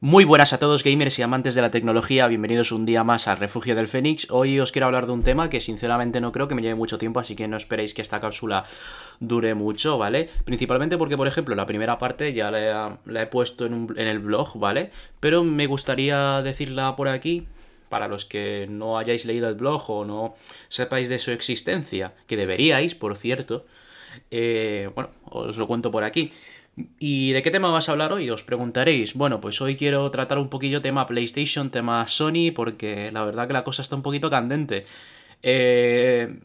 Muy buenas a todos gamers y amantes de la tecnología, bienvenidos un día más al Refugio del Fénix. Hoy os quiero hablar de un tema que sinceramente no creo que me lleve mucho tiempo, así que no esperéis que esta cápsula dure mucho, ¿vale? Principalmente porque, por ejemplo, la primera parte ya la he, puesto en, el blog, ¿vale? Pero me gustaría decirla por aquí, para los que no hayáis leído el blog o no sepáis de su existencia, que deberíais, por cierto, eh, bueno, os lo cuento por aquí. ¿Y de qué tema vas a hablar hoy? Os preguntaréis. Bueno, pues hoy quiero tratar un poquillo tema PlayStation, tema Sony, porque la verdad que la cosa está un poquito candente. Eh,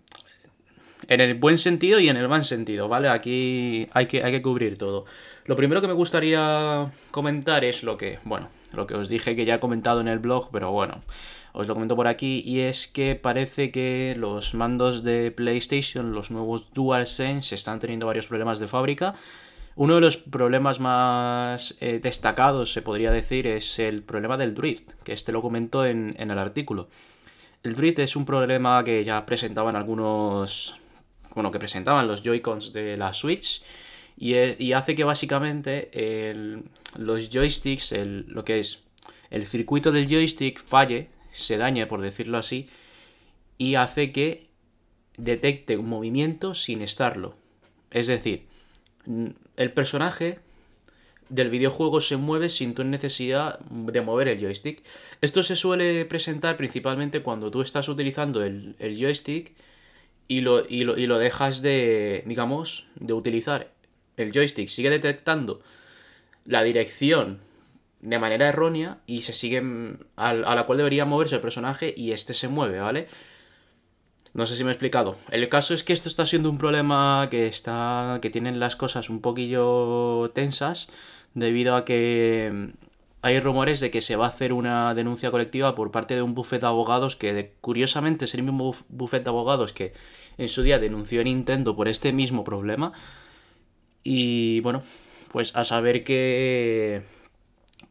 en el buen sentido y en el mal sentido, ¿vale? Aquí hay que, hay que cubrir todo. Lo primero que me gustaría comentar es lo que, bueno, lo que os dije que ya he comentado en el blog, pero bueno, os lo comento por aquí, y es que parece que los mandos de PlayStation, los nuevos DualSense, están teniendo varios problemas de fábrica. Uno de los problemas más eh, destacados, se podría decir, es el problema del drift, que este lo comento en, el artículo. El drift es un problema que ya presentaban algunos. Bueno, que presentaban los Joy-Cons de la Switch. Y, hace que básicamente los joysticks, lo que es el circuito del joystick falle, se dañe, por decirlo así, y hace que detecte un movimiento sin estarlo. Es decir, el personaje del videojuego se mueve sin tu necesidad de mover el joystick. Esto se suele presentar principalmente cuando tú estás utilizando el, joystick y lo, y, lo, dejas de, digamos, de utilizar. El joystick sigue detectando la dirección de manera errónea y se sigue a, a la cual debería moverse el personaje y este se mueve, ¿vale? No sé si me he explicado. El caso es que esto está siendo un problema que está. que tienen las cosas un poquillo tensas. Debido a que mm, hay rumores de que se va a hacer una denuncia colectiva por parte de un bufete de abogados que curiosamente es el mismo bufete de abogados que en su día denunció a Nintendo por este mismo problema. Y bueno, pues a saber que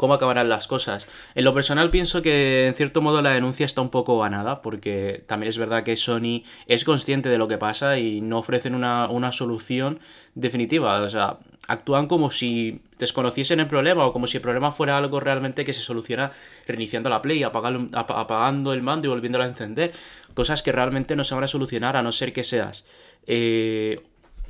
cómo acabarán las cosas. En lo personal pienso que en cierto modo la denuncia está un poco ganada, porque también es verdad que Sony es consciente de lo que pasa y no ofrecen una, solución definitiva. O sea, actúan como si desconociesen el problema o como si el problema fuera algo realmente que se soluciona reiniciando la Play, apagando, el mando y volviéndolo a encender. Cosas que realmente no se van a solucionar a no ser que seas eh,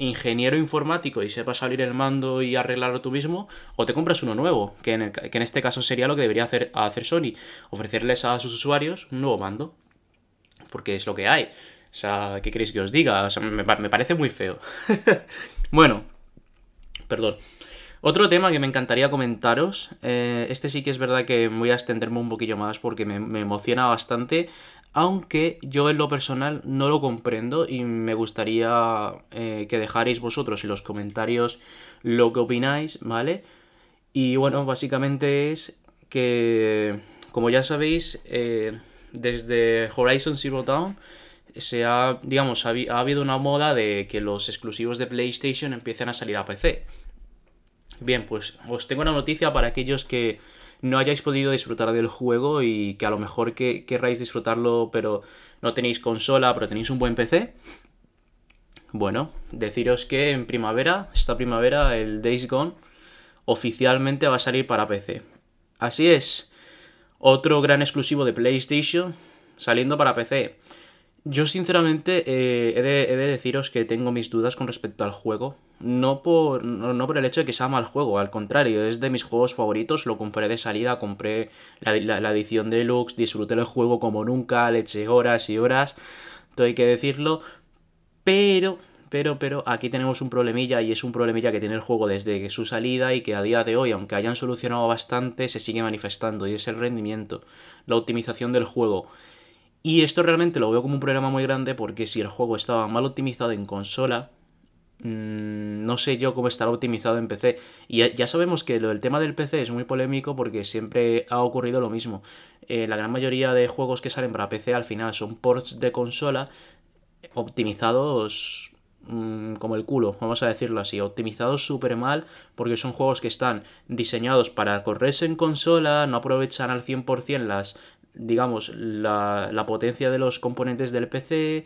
ingeniero informático y sepas salir el mando y arreglarlo tú mismo, o te compras uno nuevo, que en, que en este caso sería lo que debería hacer, hacer Sony, ofrecerles a sus usuarios un nuevo mando, porque es lo que hay. O sea, ¿qué queréis que os diga? Me, parece muy feo. bueno, perdón. Otro tema que me encantaría comentaros, eh, este sí que es verdad que voy a extenderme un poquillo más porque me emociona bastante, aunque yo en lo personal no lo comprendo y me gustaría eh, que dejarais vosotros en los comentarios lo que opináis, ¿vale? Y bueno, básicamente es que, como ya sabéis, eh, desde Horizon Zero Dawn se ha, digamos, ha, habido una moda de que los exclusivos de PlayStation empiecen a salir a PC. Bien, pues os tengo una noticia para aquellos que no hayáis podido disfrutar del juego y que a lo mejor que querráis disfrutarlo pero no tenéis consola, pero tenéis un buen PC. Bueno, deciros que en primavera, esta primavera, el Days Gone oficialmente va a salir para PC. Así es, otro gran exclusivo de PlayStation saliendo para PC. Yo sinceramente eh, he, de, deciros que tengo mis dudas con respecto al juego. No por, no, por el hecho de que sea mal juego, al contrario, es de mis juegos favoritos. Lo compré de salida, compré la, la, edición deluxe, disfruté el juego como nunca, le eché horas y horas, todo hay que decirlo. Pero, pero, pero, aquí tenemos un problemilla y es un problemilla que tiene el juego desde su salida y que a día de hoy, aunque hayan solucionado bastante, se sigue manifestando y es el rendimiento, la optimización del juego. Y esto realmente lo veo como un problema muy grande porque si el juego estaba mal optimizado en consola, mm, no sé yo cómo estará optimizado en PC. Y ya, sabemos que lo del tema del PC es muy polémico porque siempre ha ocurrido lo mismo. Eh, la gran mayoría de juegos que salen para PC al final son ports de consola optimizados mm, como el culo, vamos a decirlo así, optimizados súper mal porque son juegos que están diseñados para correrse en consola, no aprovechan al 100% las, digamos, la, la potencia de los componentes del PC,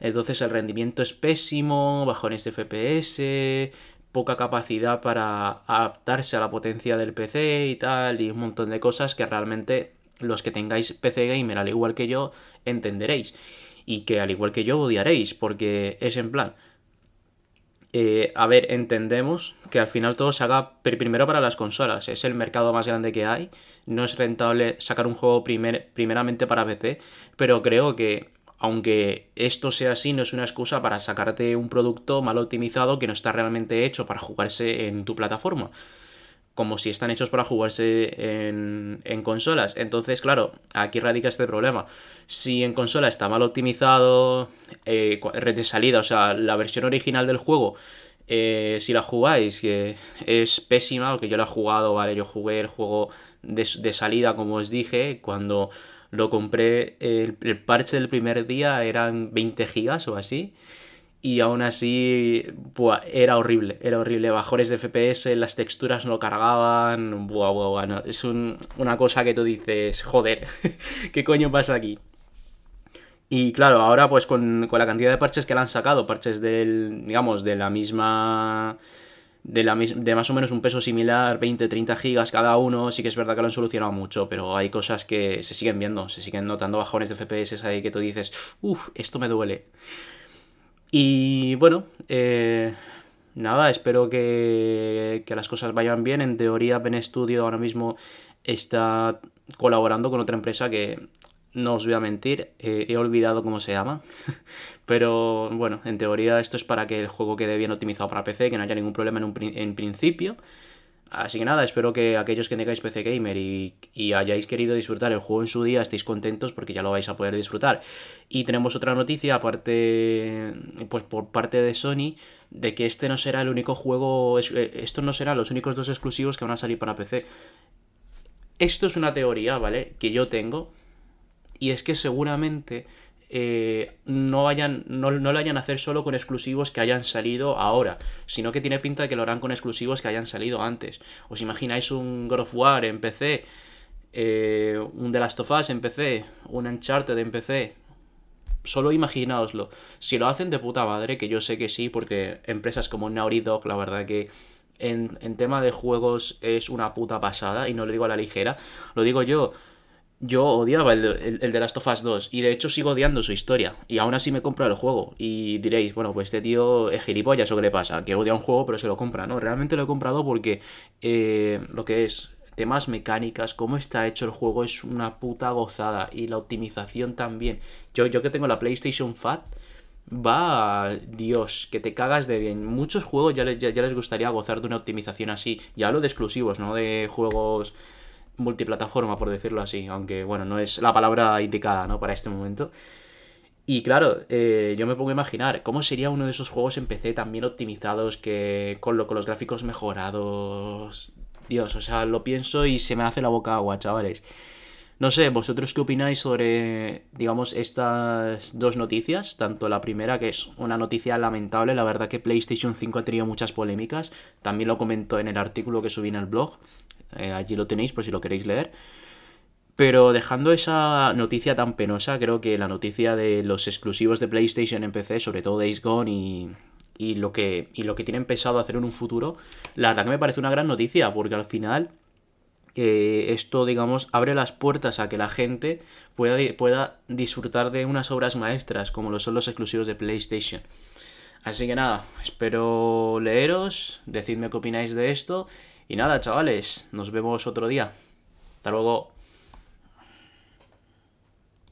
entonces el rendimiento es pésimo, bajones de FPS, poca capacidad para adaptarse a la potencia del PC y tal, y un montón de cosas que realmente los que tengáis PC gamer, al igual que yo, entenderéis. Y que al igual que yo odiaréis, porque es en plan, eh, a ver, entendemos que al final todo se haga primero para las consolas. Es el mercado más grande que hay. No es rentable sacar un juego primeramente para PC. Pero creo que, aunque esto sea así, no es una excusa para sacarte un producto mal optimizado que no está realmente hecho para jugarse en tu plataforma. Como si están hechos para jugarse en, en consolas. Entonces, claro, aquí radica este problema. Si en consola está mal optimizado, eh, red de salida, o sea, la versión original del juego, eh, si la jugáis, que es pésima, porque yo la he jugado, ¿vale? Yo jugué el juego de, salida, como os dije, cuando lo compré, el, el, parche del primer día eran 20 gigas o así. Y aún así, buah, era horrible, era horrible. Bajones de FPS, las texturas no cargaban. Buah, buah, buah. es una cosa que tú dices, joder, ¿qué coño pasa aquí? Y claro, ahora pues con, la cantidad de parches que le han sacado, parches del, digamos, de la misma... De, la, de más o menos un peso similar, 20-30 gigas cada uno, sí que es verdad que lo han solucionado mucho, pero hay cosas que se siguen viendo, se siguen notando bajones de FPS ahí que tú dices, uff, esto me duele. Y bueno, eh, nada, espero que, que, las cosas vayan bien. En teoría, Ben Studio ahora mismo está colaborando con otra empresa que no os voy a mentir, eh, he olvidado cómo se llama. Pero bueno, en teoría esto es para que el juego quede bien optimizado para PC, que no haya ningún problema en, en principio. Así que nada, espero que aquellos que tengáis PC Gamer y, y, hayáis querido disfrutar el juego en su día estéis contentos porque ya lo vais a poder disfrutar. Y tenemos otra noticia, aparte, pues por parte de Sony, de que este no será el único juego, eh, estos no serán los únicos dos exclusivos que van a salir para PC. Esto es una teoría, ¿vale? Que yo tengo, y es que seguramente eh, no, vayan, no, no, lo vayan a hacer solo con exclusivos que hayan salido ahora, sino que tiene pinta de que lo harán con exclusivos que hayan salido antes. ¿Os imagináis un God of War en PC? Eh, un The Last of Us en PC, un Uncharted en PC. Solo imaginaoslo. Si lo hacen de puta madre, que yo sé que sí, porque empresas como Naughty la verdad que en, en tema de juegos es una puta pasada, y no lo digo a la ligera, lo digo yo yo odiaba el, el, el, de Last of Us 2 y de hecho sigo odiando su historia y aún así me compro el juego y diréis, bueno, pues este tío es gilipollas o qué le pasa, que odia un juego pero se lo compra, ¿no? Realmente lo he comprado porque eh, lo que es temas mecánicas, cómo está hecho el juego es una puta gozada y la optimización también. Yo, yo que tengo la PlayStation Fat, va, Dios, que te cagas de bien. Muchos juegos ya les, ya les gustaría gozar de una optimización así. Ya hablo de exclusivos, ¿no? De juegos multiplataforma, por decirlo así, aunque bueno, no es la palabra indicada, ¿no? Para este momento. Y claro, eh, yo me pongo a imaginar cómo sería uno de esos juegos en PC tan bien optimizados que con, lo, con los gráficos mejorados. Dios, o sea, lo pienso y se me hace la boca agua, chavales. No sé, vosotros qué opináis sobre, digamos, estas dos noticias. Tanto la primera, que es una noticia lamentable, la verdad que PlayStation 5 ha tenido muchas polémicas. También lo comentó en el artículo que subí en el blog. Eh, allí lo tenéis por si lo queréis leer. Pero dejando esa noticia tan penosa, creo que la noticia de los exclusivos de PlayStation en PC, sobre todo Days Gone y, y, lo, que, y lo que tienen pensado hacer en un futuro, la verdad que me parece una gran noticia, porque al final eh, esto, digamos, abre las puertas a que la gente pueda, pueda disfrutar de unas obras maestras, como lo son los exclusivos de PlayStation. Así que nada, espero leeros, decidme qué opináis de esto y nada, chavales, nos vemos otro día. Hasta luego.